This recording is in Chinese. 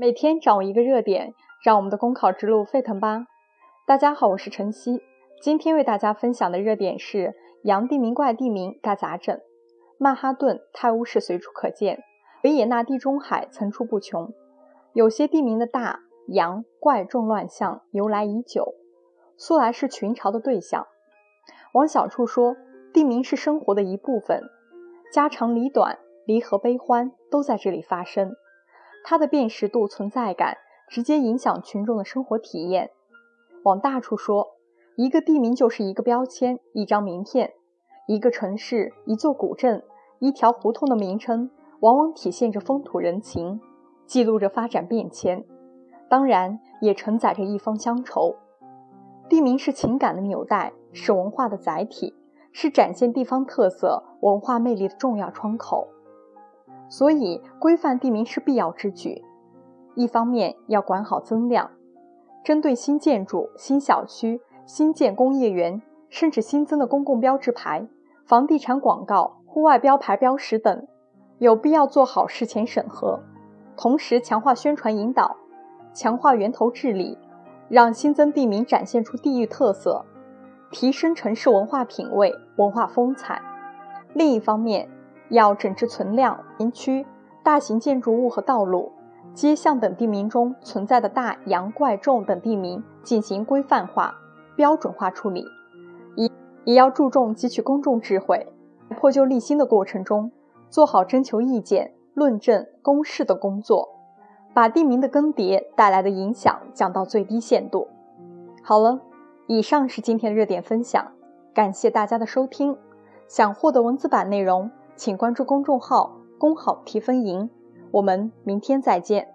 每天掌握一个热点，让我们的公考之路沸腾吧！大家好，我是晨曦，今天为大家分享的热点是洋地名怪地名该咋整？曼哈顿、泰晤士随处可见，维也纳地中海层出不穷。有些地名的大洋怪众乱象由来已久，素来是群嘲的对象。往小处说，地名是生活的一部分，家长里短、离合悲欢都在这里发生。它的辨识度、存在感直接影响群众的生活体验。往大处说，一个地名就是一个标签、一张名片；一个城市、一座古镇、一条胡同的名称，往往体现着风土人情，记录着发展变迁，当然也承载着一方乡愁。地名是情感的纽带，是文化的载体，是展现地方特色、文化魅力的重要窗口。所以，规范地名是必要之举。一方面要管好增量，针对新建筑、新小区、新建工业园，甚至新增的公共标志牌、房地产广告、户外标牌标识等，有必要做好事前审核，同时强化宣传引导，强化源头治理，让新增地名展现出地域特色，提升城市文化品位、文化风采。另一方面，要整治存量、园区、大型建筑物和道路、街巷等地名中存在的大洋怪众等地名进行规范化、标准化处理，也也要注重汲取公众智慧，破旧立新的过程中，做好征求意见、论证、公示的工作，把地名的更迭带来的影响降到最低限度。好了，以上是今天的热点分享，感谢大家的收听。想获得文字版内容。请关注公众号“公好提分营”，我们明天再见。